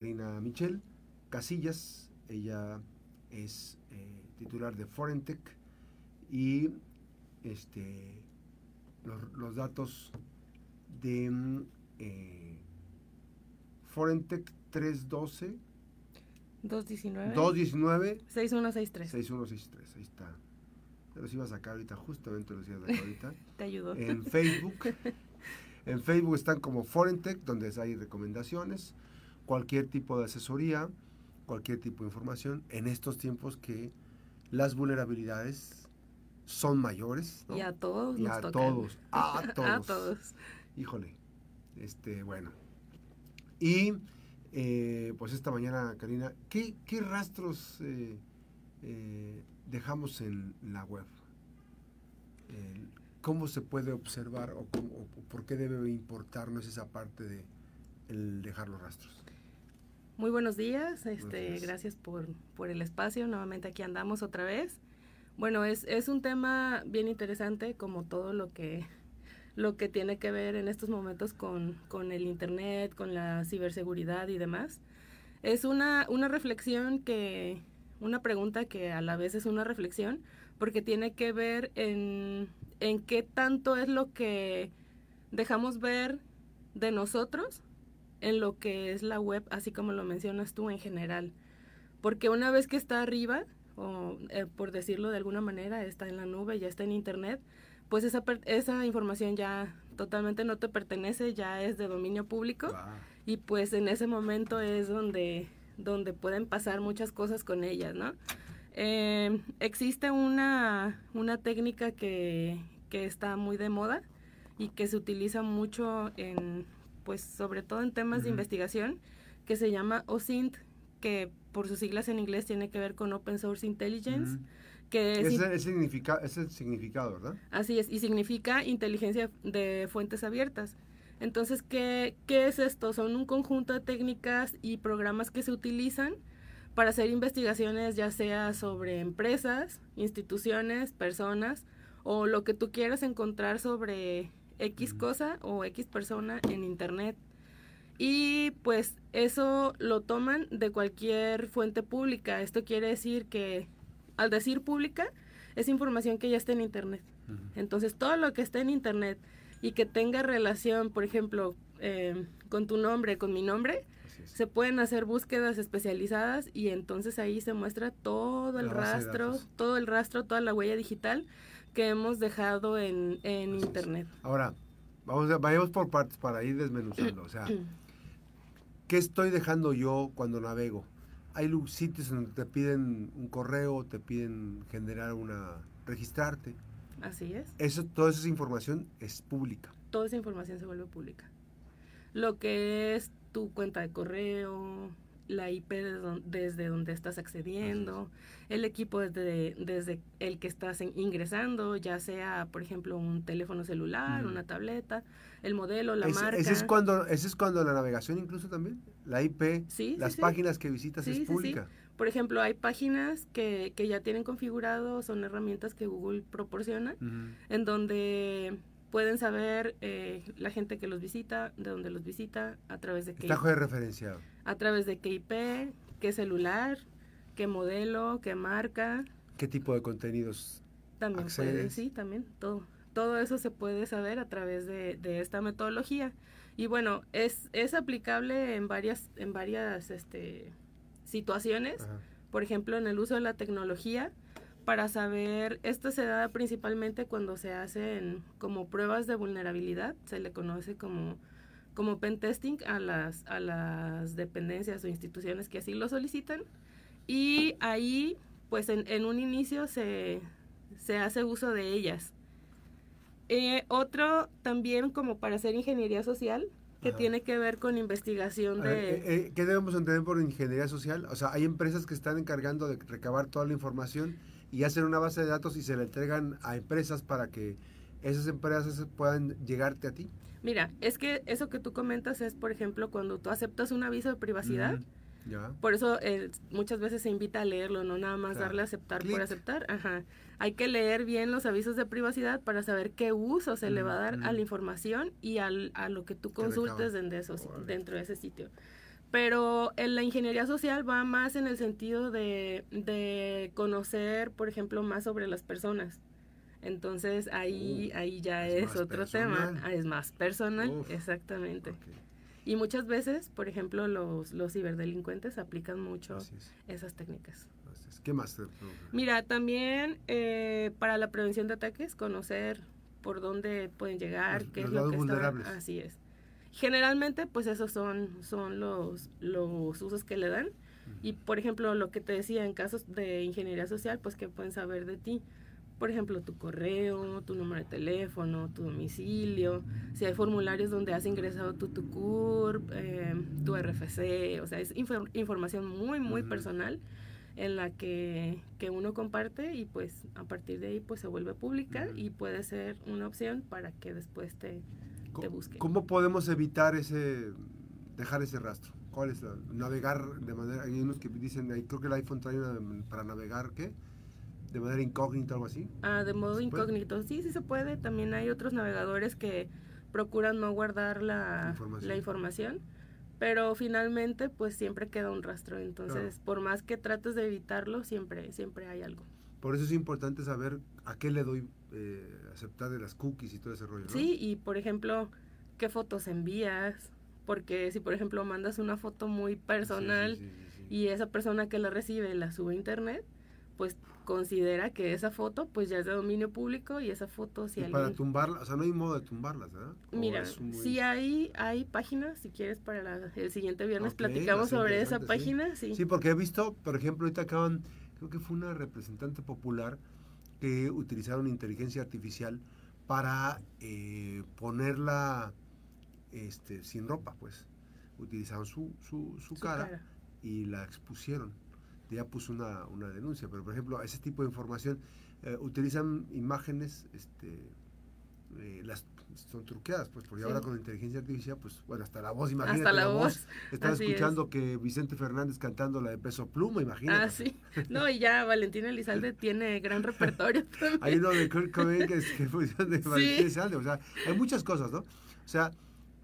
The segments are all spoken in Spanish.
Karina Michel Casillas, ella es eh, titular de Forentech y este, los, los datos de mm, eh, Forentech 312 219 219 6163. 6163, ahí está. Te los iba a sacar ahorita, justamente los iba a sacar ahorita. Te ayudo. En Facebook. En Facebook están como Forentech, donde hay recomendaciones, cualquier tipo de asesoría, cualquier tipo de información en estos tiempos que las vulnerabilidades son mayores. ¿no? Y a todos Y nos a tocan. todos, a todos. a todos. Híjole, este, bueno. Y eh, pues esta mañana, Karina, ¿qué, qué rastros eh, eh, dejamos en la web? ¿Cómo se puede observar o, cómo- o por qué debe importarnos esa parte de el dejar los rastros? Muy buenos días, este, días. gracias por, por el espacio, nuevamente aquí andamos otra vez. Bueno, es, es un tema bien interesante como todo lo que, lo que tiene que ver en estos momentos con, con el Internet, con la ciberseguridad y demás. Es una, una reflexión que, una pregunta que a la vez es una reflexión, porque tiene que ver en, en qué tanto es lo que dejamos ver de nosotros en lo que es la web, así como lo mencionas tú en general. Porque una vez que está arriba, o eh, por decirlo de alguna manera, está en la nube, ya está en internet, pues esa, esa información ya totalmente no te pertenece, ya es de dominio público y pues en ese momento es donde, donde pueden pasar muchas cosas con ellas, ¿no? Eh, existe una, una técnica que, que está muy de moda y que se utiliza mucho en, pues sobre todo en temas de investigación, que se llama OSINT, que por sus siglas en inglés tiene que ver con Open Source Intelligence, ujú. que es... Significa, es el significado, ¿verdad? Así es, y significa inteligencia de fuentes abiertas. Entonces, ¿qué, ¿qué es esto? Son un conjunto de técnicas y programas que se utilizan para hacer investigaciones ya sea sobre empresas, instituciones, personas o lo que tú quieras encontrar sobre X cosa o X persona en Internet. Y pues eso lo toman de cualquier fuente pública. Esto quiere decir que al decir pública es información que ya está en Internet. Entonces, todo lo que esté en Internet y que tenga relación, por ejemplo, eh, con tu nombre, con mi nombre, se pueden hacer búsquedas especializadas y entonces ahí se muestra todo el rastro, todo el rastro, toda la huella digital que hemos dejado en, en. Internet. Ahora, vamos a, vayamos por partes para ir desmenuzando. O sea, ¿qué estoy dejando yo cuando navego? Hay sitios donde te piden un correo, te piden generar una, registrarte. Así es. Eso, toda esa información es pública. Toda esa información se vuelve pública. Lo que es tu cuenta de correo, la IP de don- desde donde estás accediendo, el equipo desde, desde el que estás ingresando, ya sea, por ejemplo, un teléfono celular, una tableta, el modelo, la marca. ese es cuando, ese es cuando la navegación incluso también, la IP, Sí, las sí. páginas que visitas es sí. pública. Por ejemplo, hay páginas que, que ya tienen configurado, son herramientas que Google proporciona, en donde pueden saber eh, la gente que los visita, de dónde los visita, a través de qué Está referenciado. A través de qué IP, qué celular, qué modelo, qué marca, ¿Qué tipo de contenidos? también puede, Accedes. sí, también todo. Todo eso se puede saber a través de, de esta metodología. Y bueno, es, es aplicable en varias, en varias este, situaciones. Ajá. Por ejemplo, en el uso de la tecnología para saber, esto se da principalmente cuando se hacen como pruebas de vulnerabilidad, se le conoce como, como pen testing a las, a las dependencias o instituciones que así lo solicitan. Y ahí, pues en, en un inicio se, se hace uso de ellas. Eh, otro también como para hacer ingeniería social, que Ajá. tiene que ver con investigación ver, de... eh, eh, ¿Qué debemos entender por ingeniería social? O sea, hay empresas que están encargando de recabar toda la información y hacen una base de datos y se la entregan a empresas para que esas empresas puedan llegarte a ti. Mira, es que eso que tú comentas es, por ejemplo, cuando tú aceptas un aviso de privacidad. Ya. por eso eh, muchas veces se invita a leerlo, no nada más Claro. darle a aceptar por aceptar. Ajá. Hay que leer bien los avisos de privacidad para saber qué uso se le va a dar a la información y al, a lo que tú consultes dentro de, esos- dentro de ese sitio. Pero en la ingeniería social va más en el sentido de, de conocer, por ejemplo, más sobre las personas. Entonces ahí, Uh, ahí ya es es, otro personal. tema, Ah, es más personal, Uf. exactamente. Ok, Y muchas veces, por ejemplo, los, los ciberdelincuentes aplican mucho es, esas técnicas. así es. ¿Qué más? te- Mira, también eh, para la prevención de ataques, conocer por dónde pueden llegar, Los- qué los es lo que está. vulnerables. Así es. Generalmente, pues esos son, son los, los usos que le dan. Y por ejemplo, lo que te decía en casos de ingeniería social, pues que pueden saber de ti. Por ejemplo, tu correo, tu número de teléfono, tu domicilio, si hay formularios donde has ingresado tu eh, tu RFC, o sea, es infor- información muy, muy personal en la que, que uno comparte y pues a partir de ahí pues se vuelve pública y puede ser una opción para que después te, te ¿Cómo, busquen. cómo podemos evitar ese, dejar ese rastro? ¿Cuál es la, navegar de manera, hay unos que dicen, ahí creo que el iPhone trae una para navegar, ¿qué? De manera incógnita o algo así. Ah, de modo incógnito. Sí, sí se puede. También hay otros navegadores que procuran no guardar la, Información. la información, pero finalmente pues siempre queda un rastro. Entonces, por más que trates de evitarlo, siempre, siempre hay algo. Por eso es importante saber a qué le doy eh, aceptar de las cookies y todo ese rollo, ¿no? Sí, y por ejemplo, qué fotos envías, porque si por ejemplo mandas una foto muy personal sí, sí, sí. y esa persona que la recibe la sube a internet, pues considera que esa foto pues ya es de dominio público y esa foto si Y alguien... para tumbarlas, o sea, no hay modo de tumbarlas, ¿verdad? ¿O Mira, muy- sí hay, hay páginas, si quieres para la- el siguiente viernes platicamos sobre esa sí. página, sí. Sí, porque he visto, por ejemplo, ahorita acaban, creo que fue una representante popular que utilizaron inteligencia artificial para eh, ponerla este, sin ropa, pues. Utilizaron su, su, su, Su cara, cara. y la expusieron. Ya puso una, una denuncia, pero por ejemplo, ese tipo de información, eh, utilizan imágenes, este, eh, las son truqueadas, pues, porque Sí. ahora con inteligencia artificial, pues, bueno, hasta la voz, imagínate Hasta la voz. Estaba así escuchando que Vicente Fernández cantando la de Peso Pluma, imagínate. Ah, sí. No, y ya Valentina Elizalde tiene gran repertorio también. Hay uno de Kurt Cobain que es que fue de Sí. Valentín Elizalde, O sea, hay muchas cosas, ¿no? O sea,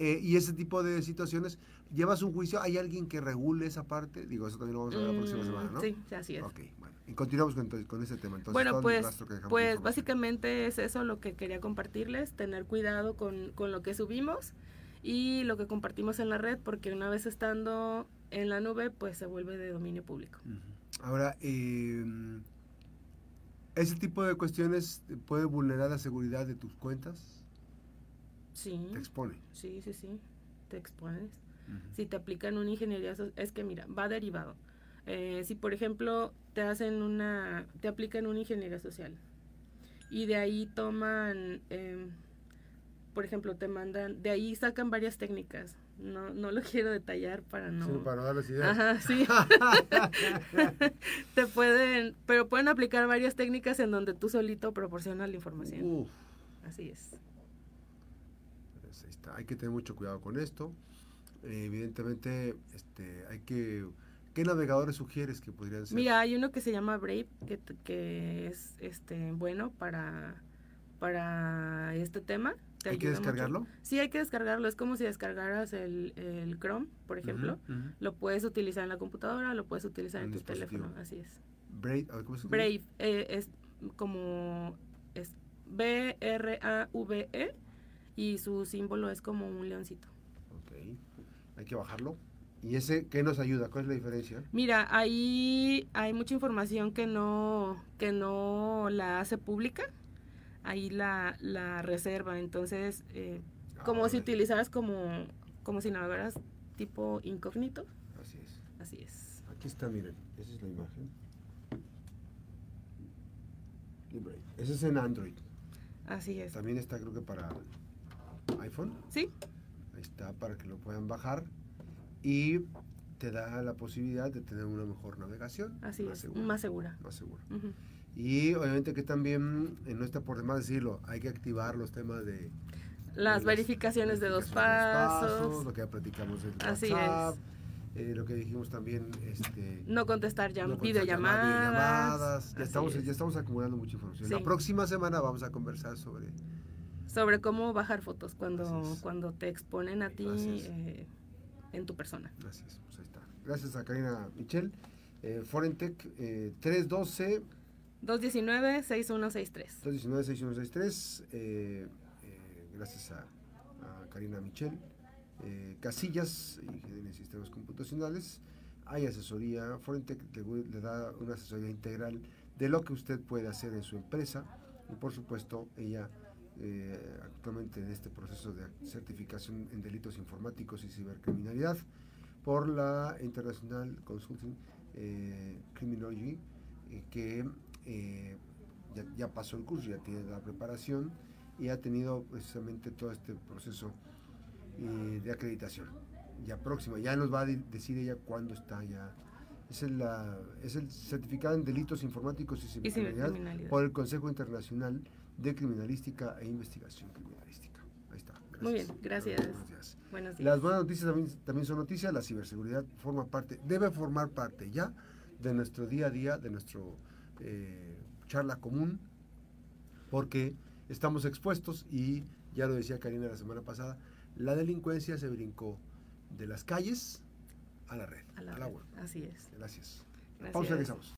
eh, y ese tipo de situaciones, llevas un juicio, ¿hay alguien que regule esa parte? Digo, eso también lo vamos a ver la próxima Mm, semana, ¿no? Sí, sí, así es. Ok, bueno. Y continuamos con, con ese tema. Entonces, bueno, pues, pues básicamente es eso lo que quería compartirles, tener cuidado con, con lo que subimos y lo que compartimos en la red, porque una vez estando en la nube, pues se vuelve de dominio público. Ahora, eh, ¿ese tipo de cuestiones puede vulnerar la seguridad de tus cuentas? Sí, Te expone. sí, sí, sí, te expones. si te aplican una ingeniería es que mira va derivado Eh, si por ejemplo te hacen una te aplican una ingeniería social y de ahí toman em, por ejemplo te mandan de ahí sacan varias técnicas no no lo quiero detallar para no Sí, para darles ideas. Ajá, sí. te pueden, pero pueden aplicar varias técnicas en donde tú solito proporcionas la información. Uf. Así es. Ahí está. Hay que tener mucho cuidado con esto. Eh, evidentemente, este, hay que. ¿Qué navegadores sugieres que podrían ser? Mira, hay uno que se llama Brave, que, que es este bueno para, para este tema. Te ¿Hay que mucho. descargarlo? Sí, hay que descargarlo. Es como si descargaras el, el Chrome, por ejemplo. Lo puedes utilizar en la computadora, lo puedes utilizar en En tu teléfono. Así es. Brave, ¿cómo se? Brave eh, es como es B-R-A-V-E y su símbolo es como un leoncito. Ok. Hay que bajarlo. ¿Y ese qué nos ayuda? ¿Cuál es la diferencia? Mira, ahí hay mucha información que no, que no la hace pública. Ahí la, la reserva. Entonces, eh, como si utilizaras como, como si navegaras tipo incógnito. Así es. Así es. Aquí está, miren. Esa es la imagen. Ese es en Android. Así es. También está, creo que para iPhone. Sí, Ahí está, para que lo puedan bajar. Y te da la posibilidad de tener una mejor navegación. así más es. segura, Más segura. Más segura. Y obviamente que también, eh, no está por demás decirlo, hay que activar los temas de... Las de verificaciones de dos de pasos. Lo que ya platicamos del Así es. WhatsApp. eh, lo que dijimos también, este... No contestar ya no contestar llamadas, videollamadas. videollamadas. Ya estamos, es. ya estamos acumulando mucha información. Sí. La próxima semana vamos a conversar sobre... sobre cómo bajar fotos cuando, cuando te exponen a ti eh, en tu persona. Gracias, pues ahí está. Gracias a Karina Michel. Eh, Forentec eh, 312 219-6163. 219-6163. Eh, gracias a, a, Karina Michel. Eh, Casillas, Ingeniería en Sistemas Computacionales. Hay asesoría. Forentec le, le, da una asesoría integral de lo que usted puede hacer en su empresa. Y por supuesto, ella eh, actualmente en este proceso de certificación en delitos informáticos y cibercriminalidad por la International Consulting eh, Criminology, que eh, ya, ya, pasó el curso, ya tiene la preparación y ha tenido precisamente todo este proceso eh, de acreditación. Ya próxima, ya nos va a decir ella cuándo está ya. Es el, es el certificado en delitos informáticos y cibercriminalidad, por el Consejo Internacional de Criminalística e Investigación Criminalística. Ahí está. Gracias. Muy bien, gracias. Buenos días. Buenos días. Las buenas noticias también, también son noticias. La ciberseguridad forma parte, debe formar parte ya de nuestro día a día, de nuestro eh, charla común, porque estamos expuestos y ya lo decía Karina la semana pasada, la delincuencia se brincó de las calles a la red, a la, a la red. web. Así es. Gracias. Gracias. Pausa, regresamos.